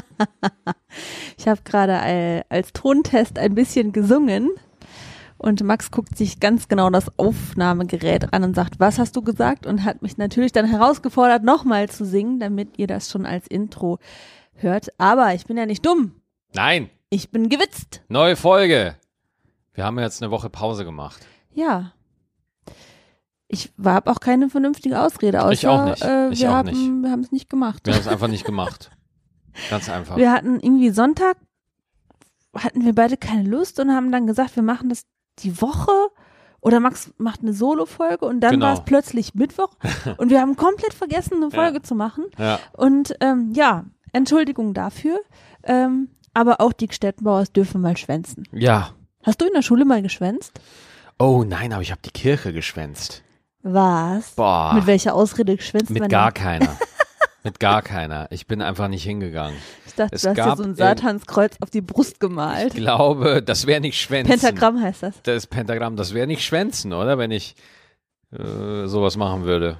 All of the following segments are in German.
Ich habe gerade als Tontest ein bisschen gesungen und Max guckt sich ganz genau das Aufnahmegerät an und sagt, was hast du gesagt? Und hat mich natürlich dann herausgefordert, nochmal zu singen, damit ihr das schon als Intro hört. Aber ich bin ja nicht dumm. Nein, Ich bin gewitzt. neue Folge. Wir haben jetzt eine Woche Pause gemacht. Ja. Ich habe auch keine vernünftige Ausrede, außer Ich auch nicht. Äh, Ich wir auch nicht. wir haben es nicht gemacht. Wir haben es einfach nicht gemacht. Ganz einfach. Wir hatten irgendwie Sonntag, hatten wir beide keine Lust und haben dann gesagt, wir machen das die Woche oder Max macht eine Solo-Folge und dann Genau. war es plötzlich Mittwoch und wir haben komplett vergessen, eine Ja. Folge zu machen. Ja. Und ähm, ja, Entschuldigung dafür, ähm, aber auch die Gstettenbauers dürfen mal schwänzen. ja. Hast du in der Schule mal geschwänzt? Oh nein, aber ich habe die Kirche geschwänzt. Was? Boah. Mit welcher Ausrede geschwänzt Mit man gar denn? keiner. Mit gar keiner. Ich bin einfach nicht hingegangen. Ich dachte, Es du hast dir so ein in- Satanskreuz auf die Brust Ich gemalt. glaube, das wäre nicht Schwänzen. Pentagramm heißt das. Das Pentagramm, das wäre nicht Schwänzen, oder? Wenn ich äh, sowas machen würde.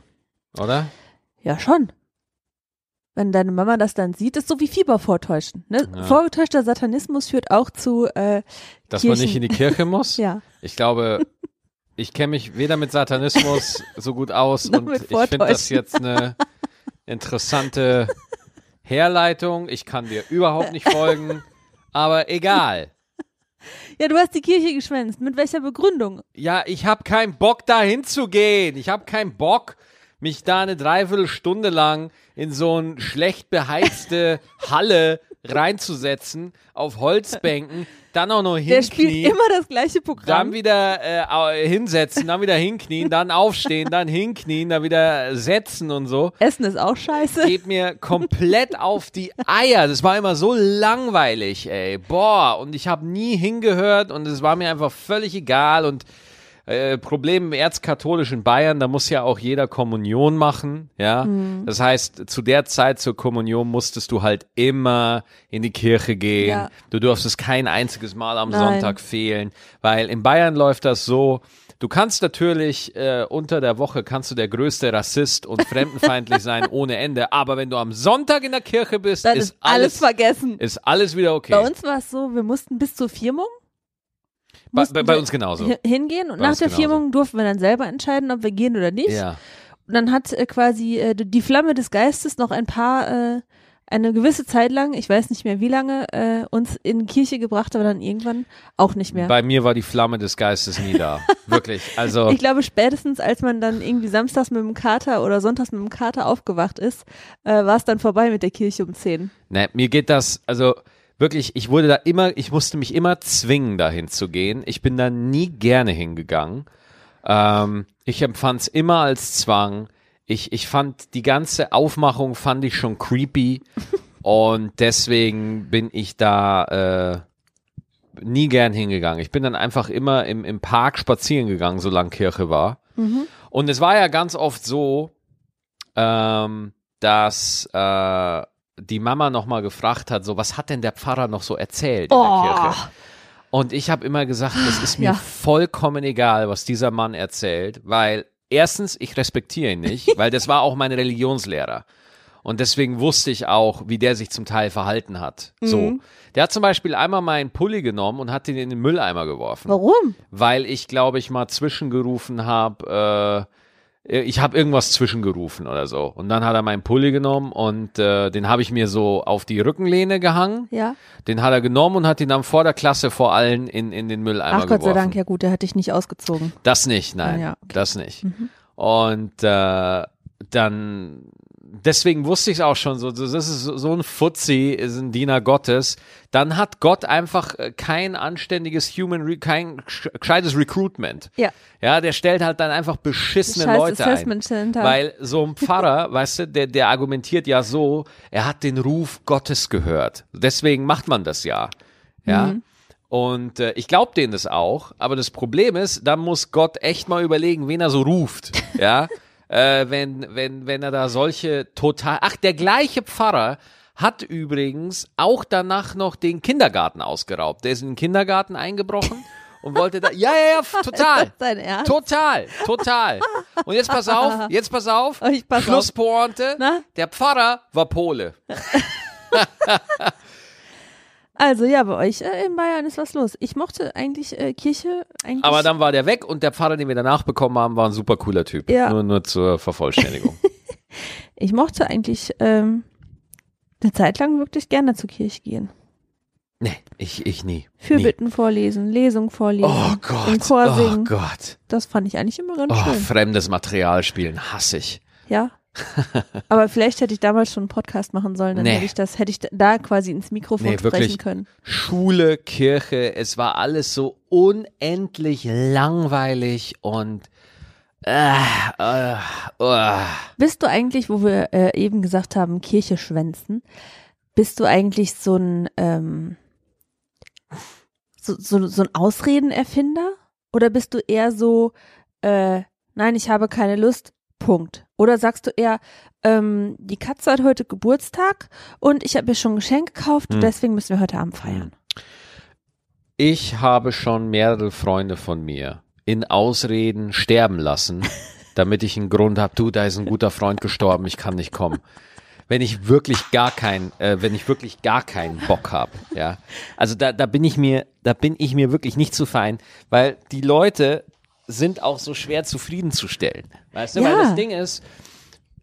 Oder? Ja, schon. Wenn deine Mama das dann sieht, ist so wie Fieber vortäuschen. Ne? Ja. Vorgetäuschter Satanismus führt auch zu, äh, Dass man Kirchen. nicht in die Kirche muss? ja, Ich glaube, ich kenne mich weder mit Satanismus so gut aus Noch und ich finde das jetzt eine interessante Herleitung. Ich kann dir überhaupt nicht folgen, aber egal. ja, du hast die Kirche geschwänzt. Mit welcher Begründung? Ja, ich habe keinen Bock da hinzugehen. Ich habe keinen Bock, mich da eine Dreiviertelstunde lang in so eine schlecht beheizte Halle reinzusetzen, auf Holzbänken, dann auch noch Der spielt hinknien. immer das gleiche Programm. Dann wieder äh, hinsetzen, dann wieder hinknien, dann aufstehen, dann hinknien, dann wieder setzen und so. Essen ist auch scheiße. Geht mir komplett auf die Eier. Das war immer so langweilig, ey. Boah, und ich habe nie hingehört und es war mir einfach völlig egal und äh, Problem im erzkatholischen Bayern, da muss ja auch jeder Kommunion machen, ja. Das heißt, zu der Zeit zur Kommunion musstest du halt immer in die Kirche gehen. Ja. Du durftest kein einziges Mal am Nein. Sonntag fehlen, weil in Bayern läuft das so. Du kannst natürlich äh, unter der Woche kannst du der größte Rassist und fremdenfeindlich sein ohne Ende, aber wenn du am Sonntag in der Kirche bist, Dann ist ist alles alles vergessen. ist alles wieder okay. Bei uns war es so, wir mussten bis zur Firmung bei, bei, bei uns genauso. hi- hingehen und Bei nach der genauso. Firmung durften wir dann selber entscheiden, ob wir gehen oder nicht. Ja. Und dann hat äh, quasi äh, die Flamme des Geistes noch ein paar, äh, eine gewisse Zeit lang, ich weiß nicht mehr wie lange, äh, uns in die Kirche gebracht, aber dann irgendwann auch nicht mehr. Bei mir war die Flamme des Geistes nie da. Wirklich. Also Ich glaube, spätestens als man dann irgendwie samstags mit dem Kater oder sonntags mit dem Kater aufgewacht ist, äh, war es dann vorbei mit der Kirche um 10. Ne, mir geht das, also wirklich, ich wurde da immer, ich musste mich immer zwingen, dahin zu gehen. Ich bin da nie gerne hingegangen. Ähm, ich empfand es immer als Zwang. Ich, ich fand die ganze Aufmachung fand ich schon creepy und deswegen bin ich da äh, nie gern hingegangen. Ich bin dann einfach immer im, im Park spazieren gegangen, solange Kirche war. Und es war ja ganz oft so, ähm, dass äh, die Mama nochmal gefragt hat, so was hat denn der Pfarrer noch so erzählt in Oh. der Kirche? Und ich habe immer gesagt, es ist mir Ja. vollkommen egal, was dieser Mann erzählt, weil erstens, ich respektiere ihn nicht, weil das war auch mein Religionslehrer. Und deswegen wusste ich auch, wie der sich zum Teil verhalten hat. So. Mhm. Der hat zum Beispiel einmal meinen Pulli genommen und hat ihn in den Mülleimer geworfen Warum? weil ich, glaube ich, mal zwischengerufen habe, äh, ich habe irgendwas zwischengerufen oder so. Und dann hat er meinen Pulli genommen und äh, den habe ich mir so auf die Rückenlehne gehangen. Ja. Den hat er genommen und hat ihn dann vor der Klasse vor allen in, in den Mülleimer Ach Gott sei geworfen. Dank, ja gut, der hat dich nicht ausgezogen. Das nicht, nein, Ah, ja, okay. das nicht. Und äh, dann, deswegen wusste ich es auch schon, so, das ist so ein Fuzzi, ist ein Diener Gottes. Dann hat Gott einfach äh, kein anständiges Human, kein sch- gescheites Recruitment. Ja. Ja, der stellt halt dann einfach beschissene Scheiß Leute ein. Center. Weil so ein Pfarrer, weißt du, der, der argumentiert ja so, er hat den Ruf Gottes gehört. Deswegen macht man das ja. Ja. Mhm. Und äh, ich glaube denen das auch, aber das Problem ist, da muss Gott echt mal überlegen, wen er so ruft. Ja. Äh, wenn, wenn, wenn er da solche total. Ach, der gleiche Pfarrer hat übrigens auch danach noch den Kindergarten ausgeraubt. Der ist in den Kindergarten eingebrochen und wollte da. Ja, ja, ja, total. Total, total. Und jetzt pass auf, jetzt pass auf. Ich pass. Schlusspointe. Der Pfarrer war Pole. Also ja, bei euch äh, in Bayern ist was los. Ich mochte eigentlich äh, Kirche eigentlich. Aber dann war der weg und der Pfarrer, den wir danach bekommen haben, war ein super cooler Typ. Ja. Nur, nur zur Vervollständigung. ich mochte eigentlich ähm, eine Zeit lang wirklich gerne zur Kirche gehen. nee, ich, ich nie. nie. Fürbitten vorlesen, Lesung vorlesen, Oh im Gott. Chor Oh singen. Gott. Das fand ich eigentlich immer ganz Oh, schön. fremdes Material spielen hasse ich. Ja. Aber vielleicht hätte ich damals schon einen Podcast machen sollen, dann Nee. hätte ich das, hätte ich da quasi ins Mikrofon Nee, sprechen wirklich. können. Schule, Kirche, es war alles so unendlich langweilig und äh, äh, äh. Bist du eigentlich, wo wir äh, eben gesagt haben, Kirche schwänzen, bist du eigentlich so ein ähm, so, so, so ein Ausredenerfinder? Oder bist du eher so, äh, nein, ich habe keine Lust, Punkt. Oder sagst du eher, ähm, die Katze hat heute Geburtstag und ich habe mir schon ein Geschenk gekauft, Hm. deswegen müssen wir heute Abend feiern. Ich habe schon mehrere Freunde von mir in Ausreden sterben lassen, damit ich einen Grund habe, du, da ist ein guter Freund gestorben, ich kann nicht kommen. Wenn ich wirklich gar keinen, äh, wenn ich wirklich gar keinen Bock habe, ja. Also da, da bin ich mir, da bin ich mir wirklich nicht zu fein, weil die Leute sind auch so schwer zufriedenzustellen. Weißt du, weil Ja. das Ding ist,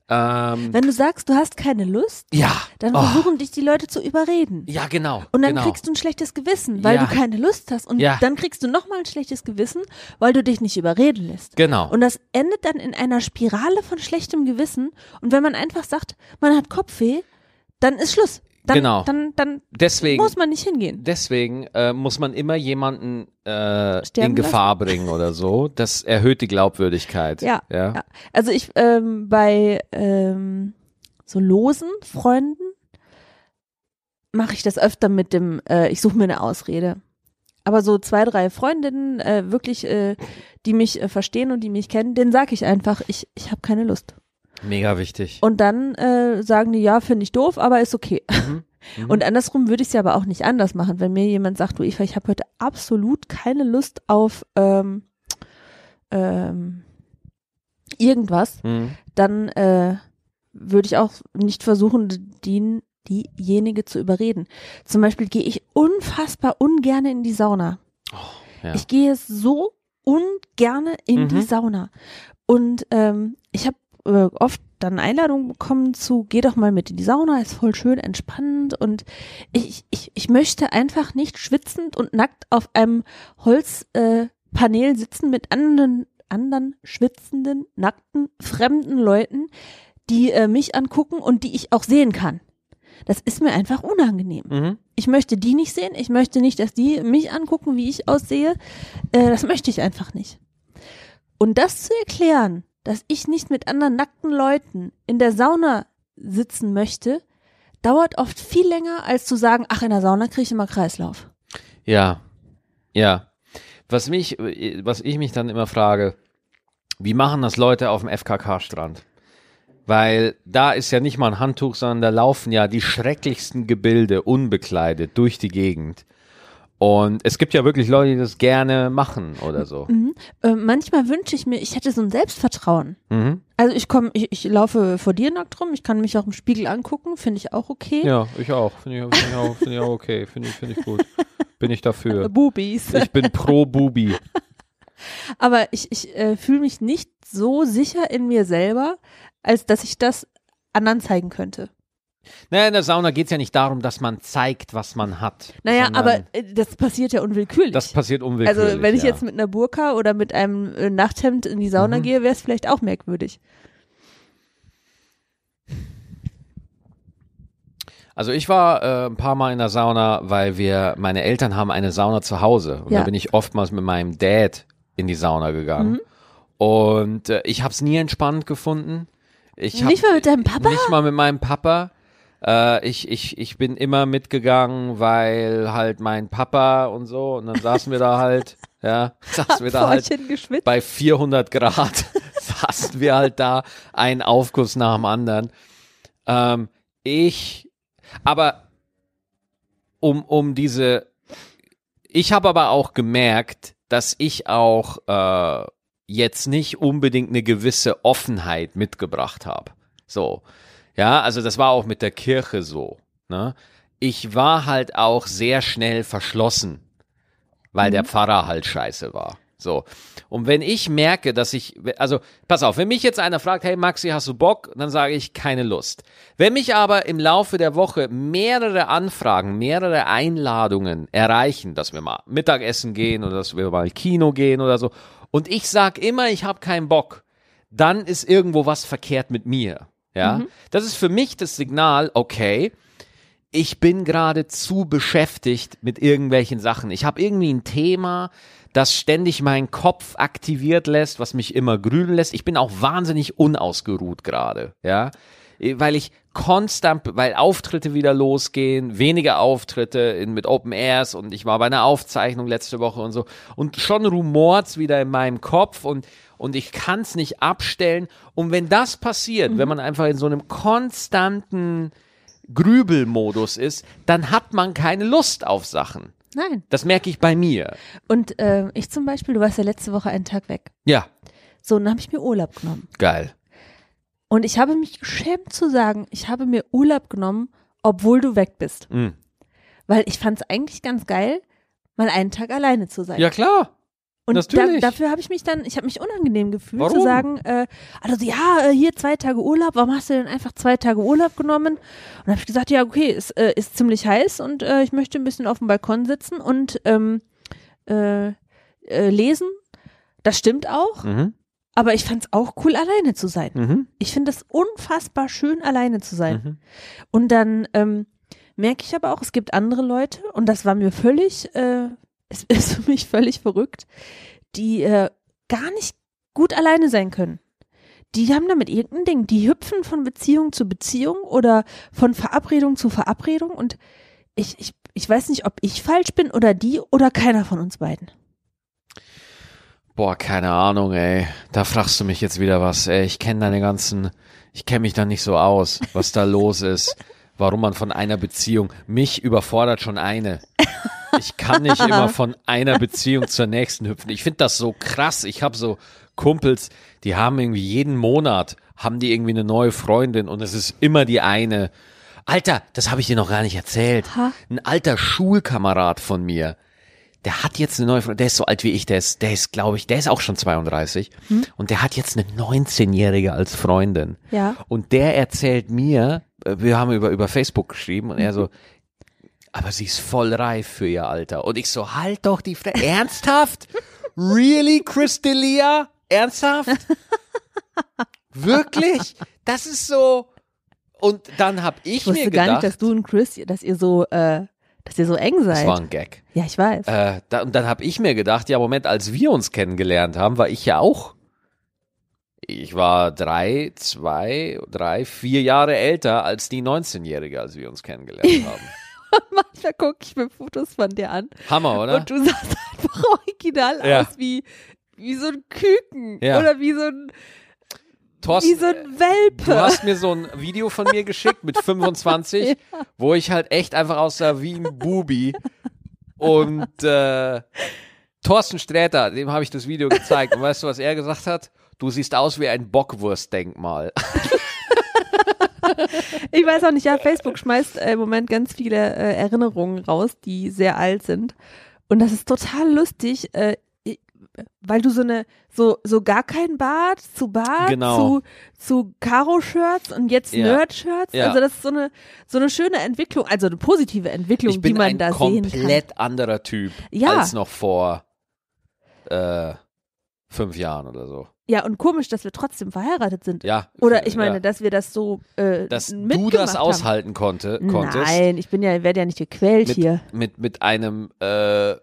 ähm, Wenn du sagst, du hast keine Lust, ja, dann oh, versuchen dich die Leute zu überreden. ja genau. Und dann genau. kriegst du ein schlechtes Gewissen, weil Ja. du keine Lust hast. Und Ja. dann kriegst du nochmal ein schlechtes Gewissen, weil du dich nicht überreden lässt. genau. Und das endet dann in einer Spirale von schlechtem Gewissen. Und wenn man einfach sagt, man hat Kopfweh, dann ist Schluss. Dann, Genau. dann, dann Deswegen muss man nicht hingehen. Deswegen äh, muss man immer jemanden äh, in Gefahr bringen oder so. Das erhöht die Glaubwürdigkeit. Ja, ja. ja. Also ich ähm, bei ähm, so losen Freunden mache ich das öfter mit dem, äh, ich suche mir eine Ausrede. Aber so zwei, drei Freundinnen, äh, wirklich, äh, die mich äh, verstehen und die mich kennen, denen sage ich einfach, ich, ich habe keine Lust. Mega wichtig. Und dann äh, sagen die, ja, finde ich doof, aber ist okay. Mhm. Und andersrum würde ich es ja aber auch nicht anders machen. Wenn mir jemand sagt, du Eva, ich habe heute absolut keine Lust auf ähm, ähm, irgendwas, Mhm. dann äh, würde ich auch nicht versuchen, die, diejenige zu überreden. Zum Beispiel gehe ich unfassbar ungerne in die Sauna. ja. Ich gehe so ungerne in Mhm. die Sauna. Und ähm, ich habe äh, oft dann Einladungen bekommen zu, geh doch mal mit in die Sauna, ist voll schön entspannend und ich, ich, ich möchte einfach nicht schwitzend und nackt auf einem Holzpanel äh, sitzen mit anderen, anderen schwitzenden, nackten, fremden Leuten, die äh, mich angucken und die ich auch sehen kann. Das ist mir einfach unangenehm. Mhm. Ich möchte die nicht sehen. Ich möchte nicht, dass die mich angucken, wie ich aussehe. Äh, das möchte ich einfach nicht. Und das zu erklären, dass ich nicht mit anderen nackten Leuten in der Sauna sitzen möchte, dauert oft viel länger, als zu sagen, ach, in der Sauna kriege ich immer Kreislauf. Ja. Ja. Was mich, was ich mich dann immer frage, wie machen das Leute auf dem FKK-Strand? Weil da ist ja nicht mal ein Handtuch, sondern da laufen ja die schrecklichsten Gebilde unbekleidet durch die Gegend. Und es gibt ja wirklich Leute, die das gerne machen oder so. Mhm. Äh, manchmal wünsche ich mir, ich hätte so ein Selbstvertrauen. Mhm. Also ich komme, ich, ich laufe vor dir nackt rum, ich kann mich auch im Spiegel angucken, finde ich auch okay. Ja, ich auch. Finde ich, find ich, auch, find ich auch okay. Finde ich, find ich gut. Bin ich dafür. Bubis. Ich bin pro Bubi. Aber ich, ich äh, fühle mich nicht so sicher in mir selber, als dass ich das anderen zeigen könnte. Naja, in der Sauna geht es ja nicht darum, dass man zeigt, was man hat. Naja, aber äh, das passiert ja unwillkürlich. Das passiert unwillkürlich. also wenn ich ja. jetzt mit einer Burka oder mit einem äh, Nachthemd in die Sauna Mhm. gehe, wäre es vielleicht auch merkwürdig. Also ich war äh, ein paar Mal in der Sauna, weil wir, meine Eltern haben eine Sauna zu Hause. Und Ja. da bin ich oftmals mit meinem Dad in die Sauna gegangen. Mhm. Und äh, ich habe es nie entspannt gefunden. Ich hab, Nicht mal mit deinem Papa? Nicht mal mit meinem Papa. Äh, ich, ich, ich bin immer mitgegangen, weil halt mein Papa und so. Und dann saßen wir da halt, ja, saßen wir da halt bei 400 Grad saßen wir halt da, ein Aufguss nach dem anderen. Ähm, ich, aber um, um diese, ich habe aber auch gemerkt, dass ich auch äh, jetzt nicht unbedingt eine gewisse Offenheit mitgebracht habe. So. Ja, also das war auch mit der Kirche so. Ne? Ich war halt auch sehr schnell verschlossen, weil der Pfarrer halt scheiße war. So. Und wenn ich merke, dass ich, also, pass auf, wenn mich jetzt einer fragt, hey Maxi, hast du Bock? Dann sage ich keine Lust. Wenn mich aber im Laufe der Woche mehrere Anfragen, mehrere Einladungen erreichen, dass wir mal Mittagessen gehen oder dass wir mal Kino gehen oder so, und ich sag immer, ich habe keinen Bock, dann ist irgendwo was verkehrt mit mir. Ja, das ist für mich das Signal, okay, ich bin gerade zu beschäftigt mit irgendwelchen Sachen. Ich habe irgendwie ein Thema, das ständig meinen Kopf aktiviert lässt, was mich immer grübeln lässt. Ich bin auch wahnsinnig unausgeruht gerade, ja, weil ich konstant, weil Auftritte wieder losgehen, weniger Auftritte in, mit Open Airs und ich war bei einer Aufzeichnung letzte Woche und so und schon rumort's wieder in meinem Kopf und und ich kann's nicht abstellen und wenn das passiert, wenn man einfach in so einem konstanten Grübelmodus ist, dann hat man keine Lust auf Sachen. Nein. Das merke ich bei mir. Und äh, ich zum Beispiel, du warst ja letzte Woche einen Tag weg. Ja, So, und dann habe ich mir Urlaub genommen. geil. Und ich habe mich geschämt zu sagen, ich habe mir Urlaub genommen, obwohl du weg bist. Mhm. Weil ich fand es eigentlich ganz geil, mal einen Tag alleine zu sein. Ja, klar. Und. Da, dafür habe ich mich dann, ich habe mich unangenehm gefühlt Warum? zu sagen, äh, also ja, äh, hier zwei Tage Urlaub, warum hast du denn einfach zwei Tage Urlaub genommen? Und dann habe ich gesagt, ja, okay, es äh, ist ziemlich heiß und äh, ich möchte ein bisschen auf dem Balkon sitzen und ähm, äh, äh, lesen. Das stimmt auch, Mhm. aber ich fand es auch cool, alleine zu sein. Mhm. Ich finde es unfassbar schön, alleine zu sein. Mhm. Und dann ähm, merke ich aber auch, es gibt andere Leute, und das war mir völlig, äh, es ist für mich völlig verrückt, die äh, gar nicht gut alleine sein können. Die haben damit irgendein Ding. Die hüpfen von Beziehung zu Beziehung oder von Verabredung zu Verabredung und ich, ich, ich weiß nicht, ob ich falsch bin oder die oder keiner von uns beiden. Boah, keine Ahnung, ey. Da fragst du mich jetzt wieder was, ey. Ich kenne deine ganzen, ich kenne mich da nicht so aus, was da los ist. Warum man von einer Beziehung, mich überfordert schon eine. Ich kann nicht immer von einer Beziehung zur nächsten hüpfen. Ich finde das so krass. Ich habe so Kumpels, die haben irgendwie jeden Monat, haben die irgendwie eine neue Freundin und es ist immer die eine. Alter, das habe ich dir noch gar nicht erzählt. Ein alter Schulkamerad von mir, der hat jetzt eine neue Freundin, der ist so alt wie ich, der ist, der ist, glaube ich, der ist auch schon 32 und der hat jetzt eine 19-Jährige als Freundin. Ja. Und der erzählt mir, äh, wir haben über, über Facebook geschrieben und er so, aber sie ist voll reif für ihr Alter. Und ich so, halt doch die Fresse. Ernsthaft? really, Christelia? Ernsthaft? Wirklich? Das ist so. Und dann hab ich, Ich wusste mir gar gedacht, nicht, dass du und Chris, dass ihr so, äh, dass ihr so eng das seid. war ein Gag. ja, ich weiß. Äh, da, und dann habe ich mir gedacht, ja, Moment, als wir uns kennengelernt haben, war ich ja auch. Ich war drei, zwei, drei, vier Jahre älter als die 19-Jährige, als wir uns kennengelernt haben. Manchmal gucke ich mir Fotos von dir an. Hammer, oder? Und du sahst einfach original Ja. aus wie, wie so ein Küken. Ja. Oder wie so ein, Thorsten, wie so ein Welpe. Du hast mir so ein Video von mir geschickt mit 25, wo ich halt echt einfach aussah wie ein Bubi. Und äh, Thorsten Sträter, dem habe ich das Video gezeigt. Und weißt du, was er gesagt hat? Du siehst aus wie ein Bockwurstdenkmal. Ich weiß auch nicht, ja, Facebook schmeißt äh, im Moment ganz viele äh, Erinnerungen raus, die sehr alt sind. Und das ist total lustig, äh, ich- weil du so eine, so, so gar kein Bart zu Bart, Genau. zu, zu Karo-Shirts und jetzt Ja. Nerd-Shirts. Ja. Also das ist so eine, so eine schöne Entwicklung, also eine positive Entwicklung, Ich bin die man ein da sehen kann. komplett anderer Typ Ja. als noch vor äh, fünf Jahren oder so. Ja, und komisch, dass wir trotzdem verheiratet sind. Ja. Oder ich meine, ja. dass wir das so äh, dass du das haben. aushalten konnte, konntest. Nein, ich bin ja, werde ja nicht gequält mit, hier. mit, mit einem äh,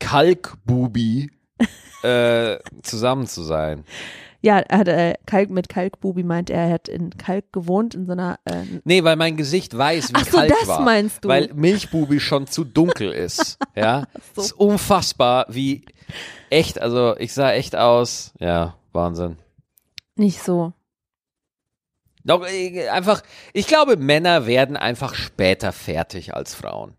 Kalkbubi äh, zusammen zu sein. Ja, er hat äh, Kalk mit Kalkbubi meint er, er hat in Kalk gewohnt in so einer äh, Nee, weil mein Gesicht weiß, wie Ach so, Kalk das war. meinst du. Weil Milchbubi schon zu dunkel ist. Ja, so. ist unfassbar, wie echt, also ich sah echt aus. Ja, Wahnsinn. nicht so. Doch, äh, einfach, ich glaube, Männer werden einfach später fertig als Frauen.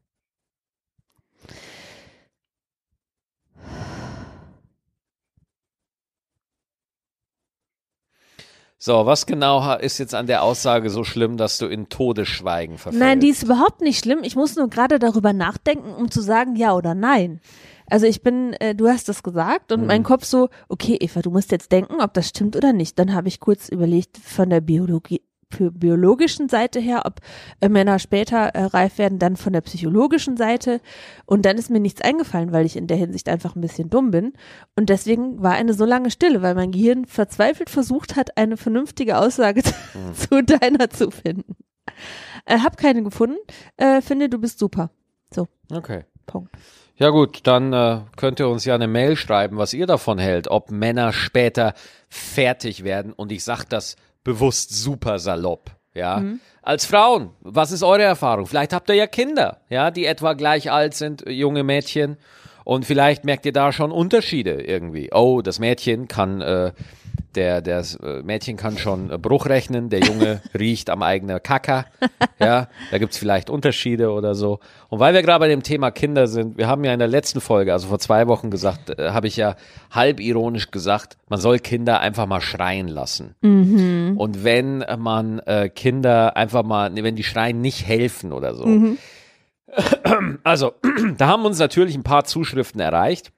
So, was genau ist jetzt an der Aussage so schlimm, dass du in Todesschweigen verfällst? Nein, die ist überhaupt nicht schlimm. Ich muss nur gerade darüber nachdenken, um zu sagen ja oder nein. Also ich bin, äh, du hast das gesagt und mein Kopf so, okay, Eva, du musst jetzt denken, ob das stimmt oder nicht. Dann habe ich kurz überlegt von der Biologie, biologischen Seite her, ob äh, Männer später äh, reif werden, dann von der psychologischen Seite. Und dann ist mir nichts eingefallen, weil ich in der Hinsicht einfach ein bisschen dumm bin. Und deswegen war eine so lange Stille, weil mein Gehirn verzweifelt versucht hat, eine vernünftige Aussage zu deiner zu finden. Äh, hab keine gefunden. Äh, finde, du bist super. So, Okay. Punkt. Ja gut, dann äh, könnt ihr uns ja eine Mail schreiben, was ihr davon hält, ob Männer später fertig werden. Und ich sag das bewusst super salopp. Ja, als Frauen, was ist eure Erfahrung? Vielleicht habt ihr ja Kinder, ja, die etwa gleich alt sind, junge Mädchen. Und vielleicht merkt ihr da schon Unterschiede irgendwie. Oh, das Mädchen kann, äh, der, das äh, Mädchen kann schon äh, Bruch rechnen, der Junge riecht am eigenen Kacker. Ja, da gibt's vielleicht Unterschiede oder so. Und weil wir gerade bei dem Thema Kinder sind, wir haben ja in der letzten Folge, also vor zwei Wochen gesagt, äh, habe ich ja halb ironisch gesagt, man soll Kinder einfach mal schreien lassen. Und wenn man äh, Kinder einfach mal, wenn die schreien, nicht helfen oder so. Also, da haben uns natürlich ein paar Zuschriften erreicht.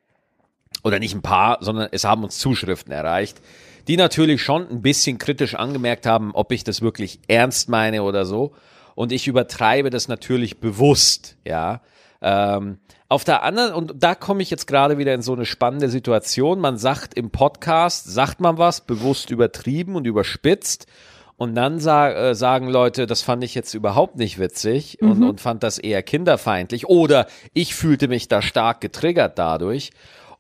Oder nicht ein paar, sondern es haben uns Zuschriften erreicht, die natürlich schon ein bisschen kritisch angemerkt haben, ob ich das wirklich ernst meine oder so. Und ich übertreibe das natürlich bewusst, ja. Ähm, auf der anderen, und da komme ich jetzt gerade wieder in so eine spannende Situation. Man sagt im Podcast, sagt man was, bewusst übertrieben und überspitzt. Und dann sa äh, sagen Leute, das fand ich jetzt überhaupt nicht witzig und, und fand das eher kinderfeindlich. Oder ich fühlte mich da stark getriggert dadurch.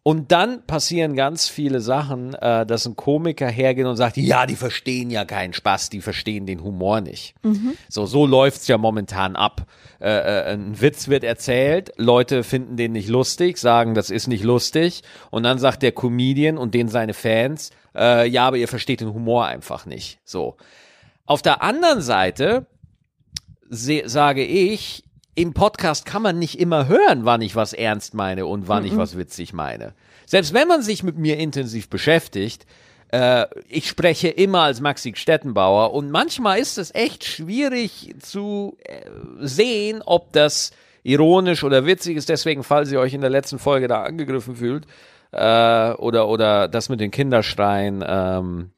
Und dann passieren ganz viele Sachen, äh, dass ein Komiker hergeht und sagt, ja, die verstehen ja keinen Spaß, die verstehen den Humor nicht. So, so läuft's ja momentan ab. Äh, äh, ein Witz wird erzählt, Leute finden den nicht lustig, sagen, das ist nicht lustig. Und dann sagt der Comedian und den seine Fans, äh, ja, aber ihr versteht den Humor einfach nicht. So. Auf der anderen Seite se- sage ich, im Podcast kann man nicht immer hören, wann ich was ernst meine und wann ich was witzig meine. Selbst wenn man sich mit mir intensiv beschäftigt, äh, ich spreche immer als Maxi Stettenbauer und manchmal ist es echt schwierig zu äh, sehen, ob das ironisch oder witzig ist. Deswegen, falls ihr euch in der letzten Folge da angegriffen fühlt äh, oder oder das mit den Kinderschreien ähm,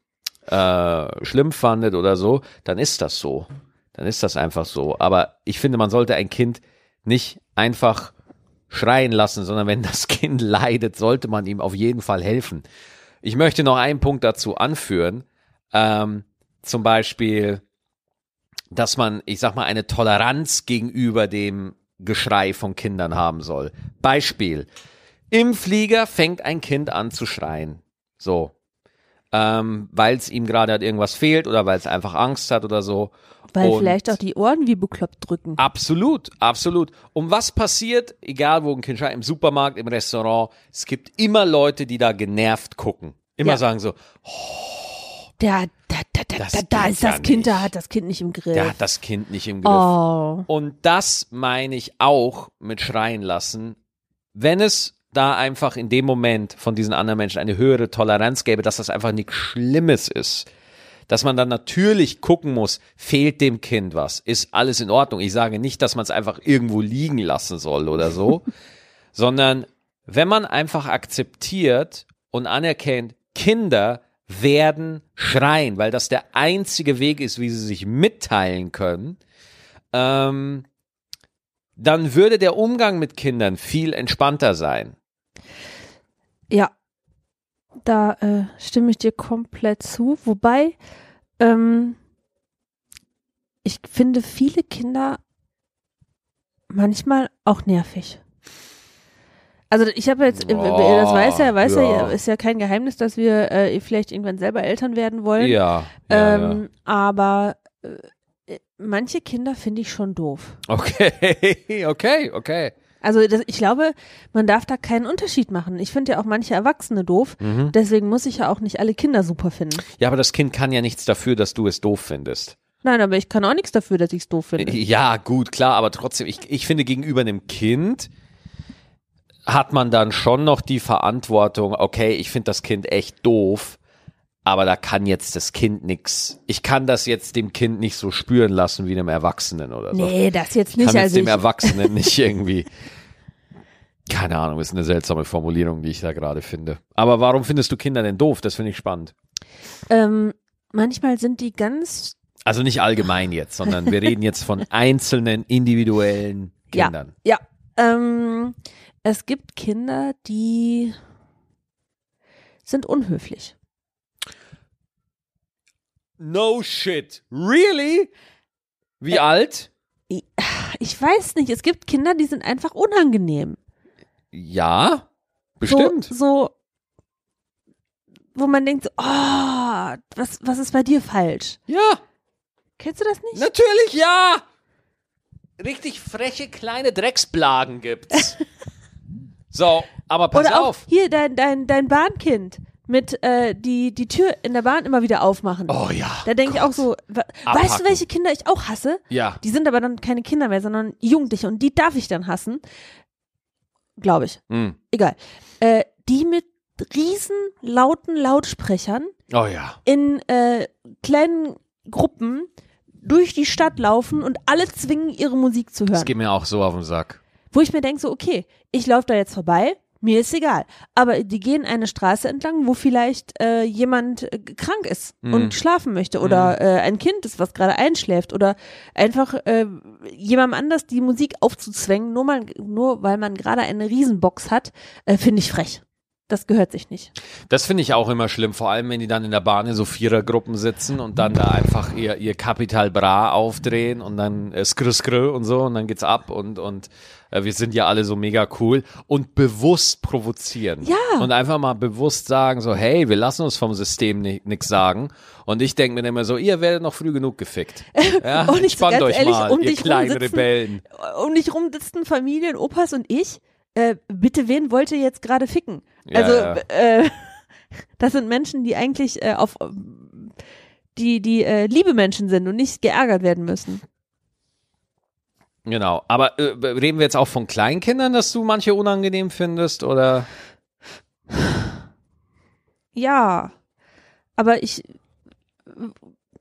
äh, schlimm fandet oder so, dann ist das so. Dann ist das einfach so. Aber ich finde, man sollte ein Kind nicht einfach schreien lassen, sondern wenn das Kind leidet, sollte man ihm auf jeden Fall helfen. Ich möchte noch einen Punkt dazu anführen. Ähm, zum Beispiel, dass man, ich sag mal, eine Toleranz gegenüber dem Geschrei von Kindern haben soll. Beispiel. Im Flieger fängt ein Kind an zu schreien. So. Ähm, weil es ihm gerade halt irgendwas fehlt oder weil es einfach Angst hat oder so. Weil Und- vielleicht auch die Ohren wie bekloppt drücken. Absolut, absolut. Und was passiert, egal wo ein Kind schreit, im Supermarkt, im Restaurant, es gibt immer Leute, die da genervt gucken. Immer Ja. sagen so, Da, da, da, da, Das da, da ist das Kind, da nicht. hat das Kind nicht im Griff. der hat das Kind nicht im Griff. oh. Und das meine ich auch mit schreien lassen. Wenn es da einfach in dem Moment von diesen anderen Menschen eine höhere Toleranz gäbe, dass das einfach nichts Schlimmes ist. Dass man dann natürlich gucken muss, fehlt dem Kind was? Ist alles in Ordnung? Ich sage nicht, dass man es einfach irgendwo liegen lassen soll oder so, sondern wenn man einfach akzeptiert und anerkennt, Kinder werden schreien, weil das der einzige Weg ist, wie sie sich mitteilen können, ähm, dann würde der Umgang mit Kindern viel entspannter sein. Ja, da äh, stimme ich dir komplett zu. Wobei, ähm, ich finde viele Kinder manchmal auch nervig. Also ich habe jetzt, Boah, das weiß ja, weiß ja. ja. ist ja kein Geheimnis, dass wir äh, vielleicht irgendwann selber Eltern werden wollen. Ja. ja, ähm, Aber äh, manche Kinder finde ich schon doof. ja. Okay, okay, okay. Also das, ich glaube, man darf da keinen Unterschied machen. Ich finde ja auch manche Erwachsene doof. Mhm. Deswegen muss ich ja auch nicht alle Kinder super finden. Ja, aber das Kind kann ja nichts dafür, dass du es doof findest. Nein, aber ich kann auch nichts dafür, dass ich es doof finde. Ja, gut, klar, aber trotzdem, ich, ich finde, gegenüber einem Kind hat man dann schon noch die Verantwortung, okay, ich finde das Kind echt doof, aber da kann jetzt das Kind nix. Ich kann das jetzt dem Kind nicht so spüren lassen wie einem Erwachsenen oder so. Nee, das jetzt Ich nicht. kann jetzt Also dem ich, Erwachsenen nicht irgendwie. Keine Ahnung, ist eine seltsame Formulierung, die ich da gerade finde. Aber warum findest du Kinder denn doof? Das finde ich spannend. ähm, manchmal sind die ganz Also nicht allgemein jetzt, sondern wir reden jetzt von einzelnen individuellen Kindern. Ja, ähm, es gibt Kinder, die sind unhöflich. No shit. Really? Wie alt? Ich weiß nicht, es gibt Kinder, die sind einfach unangenehm. Ja, bestimmt. So, so wo man denkt, oh, was, was ist bei dir falsch? Ja, Kennst du das nicht? natürlich ja. Richtig freche kleine Drecksblagen gibt's. so, aber pass Oder auch auf. hier dein, dein, dein Bahnkind mit äh, die, die Tür in der Bahn immer wieder aufmachen. Oh ja. da denke ich auch so, wa- weißt Abhacken. du, welche Kinder ich auch hasse? Ja. Die sind aber dann keine Kinder mehr, sondern Jugendliche und die darf ich dann hassen. Glaube ich. Hm. Egal. Äh, die mit riesen lauten Lautsprechern Oh ja. in äh, kleinen Gruppen durch die Stadt laufen und alle zwingen, ihre Musik zu Das hören. geht mir auch so auf den Sack. Wo ich mir denke, so, okay, ich laufe da jetzt vorbei, mir ist egal. Aber die gehen eine Straße entlang, wo vielleicht äh, jemand äh, krank ist Mhm. und schlafen möchte oder äh, ein Kind ist, was gerade einschläft oder einfach äh, jemandem anders die Musik aufzuzwängen, nur, mal, nur weil man gerade eine Riesenbox hat, äh, finde ich frech. Das gehört sich nicht. Das finde ich auch immer schlimm, vor allem wenn die dann in der Bahn in so Vierergruppen sitzen und dann da einfach ihr, ihr Capital Bra aufdrehen und dann äh, skr skr und so und dann geht's ab und, und äh, wir sind ja alle so mega cool und bewusst provozieren. Ja. Und einfach mal bewusst sagen so, hey, wir lassen uns vom System ni nix sagen. Und ich denke mir dann immer so, ihr werdet noch früh genug gefickt. Ja, Und ich- ganz euch ehrlich, mal, um ihr kleinen sitzen- Rebellen. um dich rum sitzen Familien, Opas und ich. Äh, bitte, wen wollt ihr jetzt gerade ficken? Ja, also, ja. Äh, das sind Menschen, die eigentlich äh, auf die, die äh, liebe Menschen sind und nicht geärgert werden müssen. Genau. Aber äh, reden wir jetzt auch von Kleinkindern, dass du manche unangenehm findest oder? Ja. Aber ich,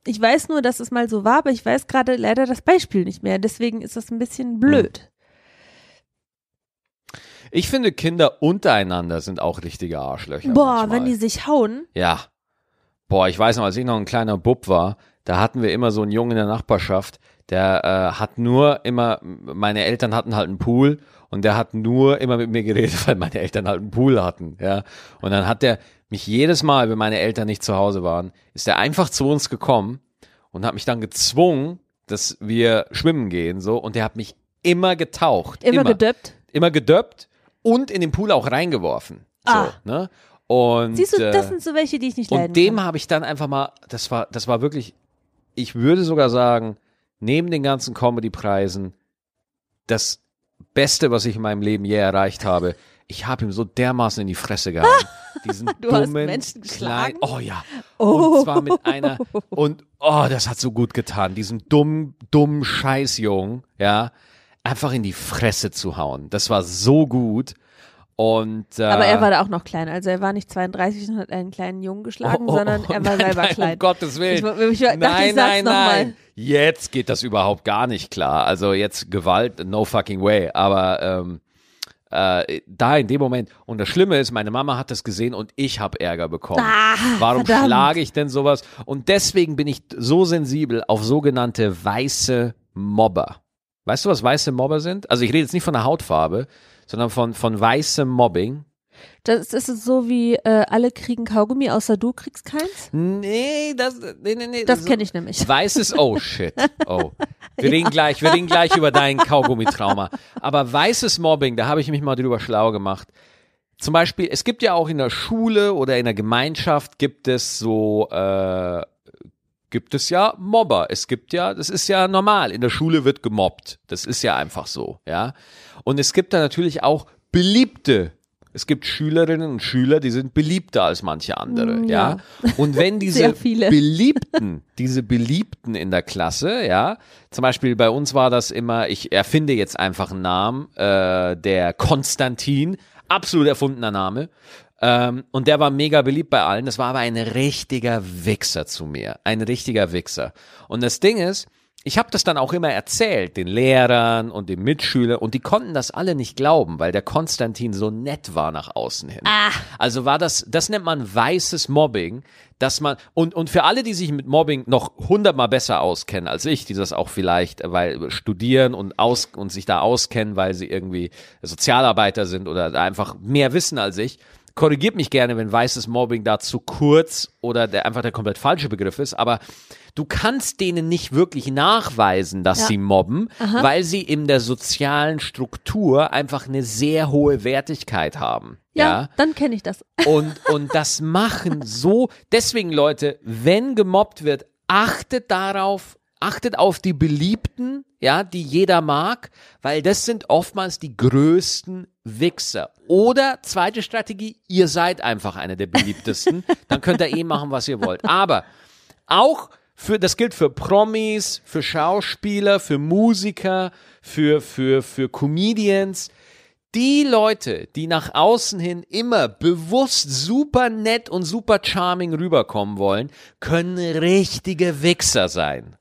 ich weiß nur, dass es mal so war, aber ich weiß gerade leider das Beispiel nicht mehr. Deswegen ist das ein bisschen blöd. Ich finde, Kinder untereinander sind auch richtige Arschlöcher. Boah, manchmal. wenn die sich hauen. Ja. Boah, ich weiß noch, als ich noch ein kleiner Bub war, da hatten wir immer so einen Jungen in der Nachbarschaft, der äh, hat nur immer, meine Eltern hatten halt einen Pool und der hat nur immer mit mir geredet, weil meine Eltern halt einen Pool hatten, ja. Und dann hat der mich jedes Mal, wenn meine Eltern nicht zu Hause waren, ist er einfach zu uns gekommen und hat mich dann gezwungen, dass wir schwimmen gehen, so. Und der hat mich immer getaucht. Immer, immer gedöppt. immer gedöppt und in den Pool auch reingeworfen. So, Ah. ne? Und, Siehst du, äh, das sind so welche, die ich nicht leiden und dem habe ich dann einfach mal, das war, das war wirklich, ich würde sogar sagen, neben den ganzen Comedy-Preisen, das Beste, was ich in meinem Leben je erreicht habe. Ich habe ihm so dermaßen in die Fresse gehauen. Diesen Du hast dummen, Menschen kleinen, geschlagen? oh ja. Oh. Und zwar mit einer, und oh, das hat so gut getan, diesen dummen, dummen Scheißjungen, ja, einfach in die Fresse zu hauen. Das war so gut. Und, äh, Aber er war da auch noch klein. Also er war nicht 32 und hat einen kleinen Jungen geschlagen, Oh, oh, sondern oh, er war nein, selber nein, klein. Um Gottes Willen. Ich, ich, ich dachte, nein, sag's nein, nein. Jetzt geht das überhaupt gar nicht klar. Also jetzt Gewalt, no fucking way. Aber ähm, äh, da in dem Moment. Und das Schlimme ist, meine Mama hat das gesehen und ich habe Ärger bekommen. Ah, Warum verdammt. schlage ich denn sowas? Und deswegen bin ich so sensibel auf sogenannte weiße Mobber. Weißt du, was weiße Mobber sind? Also ich rede jetzt nicht von der Hautfarbe, sondern von, von weißem Mobbing. Das ist so wie äh, alle kriegen Kaugummi, außer du kriegst keins. Nee, das, nee, nee, nee. Das kenne ich nämlich. Weißes, oh shit, oh. Wir reden gleich, wir reden gleich über dein Kaugummitrauma. Aber weißes Mobbing, da habe ich mich mal drüber schlau gemacht. Zum Beispiel, es gibt ja auch in der Schule oder in der Gemeinschaft gibt es so, äh, gibt es ja Mobber. Es gibt ja, das ist ja normal. In der Schule wird gemobbt. Das ist ja einfach so, ja. Und es gibt da natürlich auch beliebte. Es gibt Schülerinnen und Schüler, die sind beliebter als manche andere, Mm, ja. ja. Und wenn diese. Beliebten, diese Beliebten in der Klasse, ja, zum Beispiel bei uns war das immer, ich erfinde jetzt einfach einen Namen, äh, der Konstantin, absolut erfundener Name, Ähm, und der war mega beliebt bei allen. Das war aber ein richtiger Wichser zu mir. Ein richtiger Wichser. Und das Ding ist, ich habe das dann auch immer erzählt, den Lehrern und den Mitschülern, und die konnten das alle nicht glauben, weil der Konstantin so nett war nach außen hin. Ah. Also war das, das nennt man weißes Mobbing, dass man, und, und für alle, die sich mit Mobbing noch hundertmal besser auskennen als ich, die das auch vielleicht, weil studieren und aus, und sich da auskennen, weil sie irgendwie Sozialarbeiter sind oder einfach mehr wissen als ich, korrigiert mich gerne, wenn weißes Mobbing da zu kurz oder der einfach der komplett falsche Begriff ist, aber du kannst denen nicht wirklich nachweisen, dass Ja. sie mobben, weil sie in der sozialen Struktur einfach eine sehr hohe Wertigkeit haben. Ja, ja? dann kenne ich das. Und, und das machen so, deswegen Leute, wenn gemobbt wird, achtet darauf, achtet auf die Beliebten, ja, die jeder mag, weil das sind oftmals die größten Wichser. Oder zweite Strategie, ihr seid einfach einer der beliebtesten, dann könnt ihr eh machen, was ihr wollt. Aber auch für, das gilt für Promis, für Schauspieler, für Musiker, für, für, für Comedians. Die Leute, die nach außen hin immer bewusst super nett und super charming rüberkommen wollen, können richtige Wichser sein.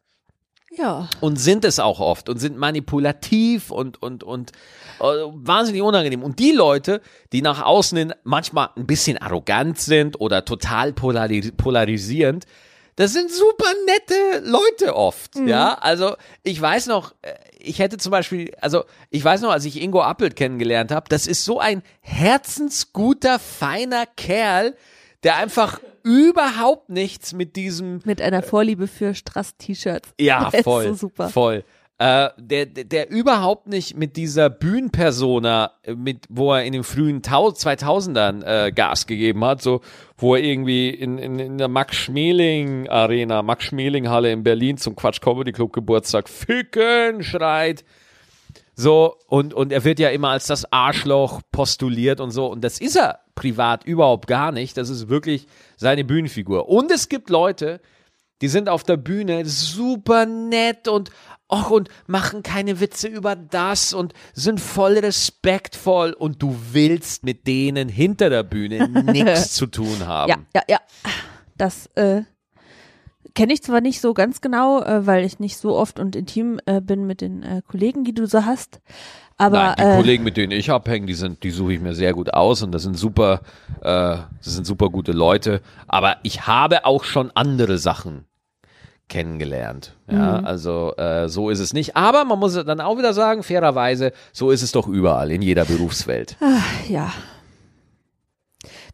Ja. Und sind es auch oft und sind manipulativ und, und, und äh, wahnsinnig unangenehm. Und die Leute, die nach außen hin manchmal ein bisschen arrogant sind oder total polari polarisierend, das sind super nette Leute oft, ja. Also ich weiß noch, äh, ich hätte zum Beispiel, also ich weiß noch, als ich Ingo Appelt kennengelernt habe, das ist so ein herzensguter, feiner Kerl, der einfach überhaupt nichts mit diesem Mit einer Vorliebe für Strass-T-Shirts. ja, Der ist voll. so super. Voll. Äh, der, der, der überhaupt nicht mit dieser Bühnenpersona, äh, mit, wo er in den frühen Tau 2000ern äh, Gas gegeben hat, so, wo er irgendwie in, in, in der Max Schmeling Arena, Max Schmeling Halle in Berlin zum Quatsch Comedy Club Geburtstag Ficken schreit. So, und, und er wird ja immer als das Arschloch postuliert und so. Und das ist er privat überhaupt gar nicht. Das ist wirklich seine Bühnenfigur. Und es gibt Leute, die sind auf der Bühne super nett und och, und machen keine Witze über das und sind voll respektvoll und du willst mit denen hinter der Bühne nichts zu tun haben. Ja, ja, ja. Das äh, kenne ich zwar nicht so ganz genau, äh, weil ich nicht so oft und intim äh, bin mit den äh, Kollegen, die du so hast. Aber Nein, die äh, Kollegen, mit denen ich abhänge, die sind, die suche ich mir sehr gut aus und das sind super, äh, das sind super gute Leute. Aber ich habe auch schon andere Sachen kennengelernt. Ja, also äh, so ist es nicht. Aber man muss dann auch wieder sagen, fairerweise, so ist es doch überall in jeder Berufswelt. ja.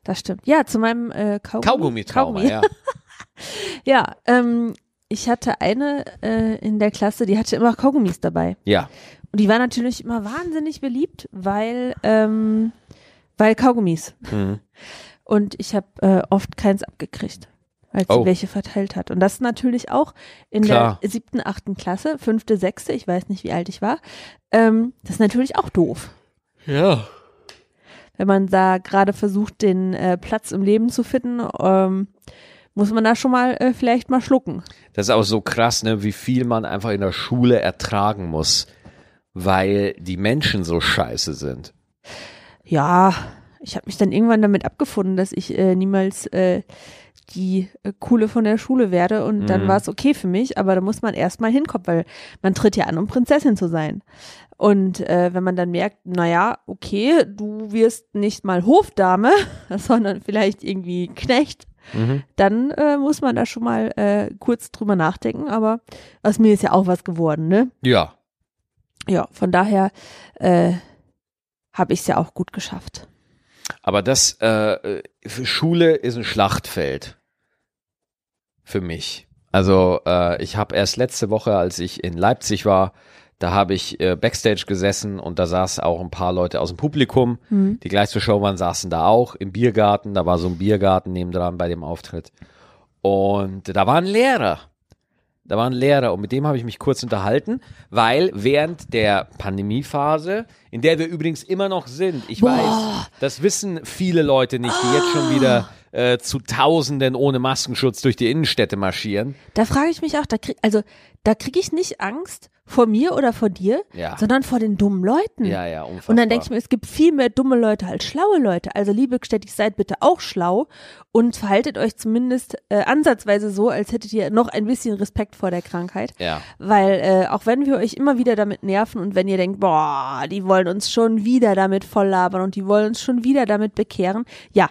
Das stimmt. Ja, zu meinem äh, Kaugummi. Kaugummi-Trauma, Kaugummi. ja. Ja, ähm, ich hatte eine äh, in der Klasse, die hatte immer Kaugummis dabei. Ja, Und die war natürlich immer wahnsinnig beliebt, weil, ähm, weil Kaugummis. Mhm. Und ich habe äh, oft keins abgekriegt, weil sie Oh. welche verteilt hat. Und das natürlich auch in Klar. der siebten, achten Klasse, fünfte, sechste, ich weiß nicht, wie alt ich war. Ähm, das ist natürlich auch doof. ja. Wenn man da gerade versucht, den äh, Platz im Leben zu finden, ähm, muss man da schon mal äh, vielleicht mal schlucken. Das ist auch so krass, ne, wie viel man einfach in der Schule ertragen muss, weil die Menschen so scheiße sind. Ja, ich habe mich dann irgendwann damit abgefunden, dass ich äh, niemals äh, die äh, Coole von der Schule werde und dann Mhm. war es okay für mich, aber da muss man erstmal hinkommen, weil man tritt ja an, um Prinzessin zu sein. Und äh, wenn man dann merkt, naja, okay, du wirst nicht mal Hofdame, sondern vielleicht irgendwie Knecht, Mhm. dann äh, muss man da schon mal äh, kurz drüber nachdenken, aber aus mir ist ja auch was geworden, ne? Ja, Ja, von daher äh, habe ich es ja auch gut geschafft. aber das äh, für Schule ist ein Schlachtfeld für mich. Also äh, ich habe erst letzte Woche, als ich in Leipzig war, da habe ich äh, backstage gesessen und da saßen auch ein paar Leute aus dem Publikum, Hm. die gleich zur Show waren, saßen da auch im Biergarten. Da war so ein Biergarten nebendran bei dem Auftritt. Und da war ein Lehrer. Da war ein Lehrer und mit dem habe ich mich kurz unterhalten, weil während der Pandemiephase, in der wir übrigens immer noch sind, ich Boah. weiß, das wissen viele Leute nicht, die jetzt schon wieder äh, zu Tausenden ohne Maskenschutz durch die Innenstädte marschieren. Da frage ich mich auch, da krieg, also da kriege ich nicht Angst vor mir oder vor dir, Ja. sondern vor den dummen Leuten. Ja, ja, unfassbar. Und dann denke ich mir, es gibt viel mehr dumme Leute als schlaue Leute. Also liebe Gstetti, seid bitte auch schlau und verhaltet euch zumindest äh, ansatzweise so, als hättet ihr noch ein bisschen Respekt vor der Krankheit. Ja. Weil äh, auch wenn wir euch immer wieder damit nerven und wenn ihr denkt, boah, die wollen uns schon wieder damit voll labern und die wollen uns schon wieder damit bekehren, ja,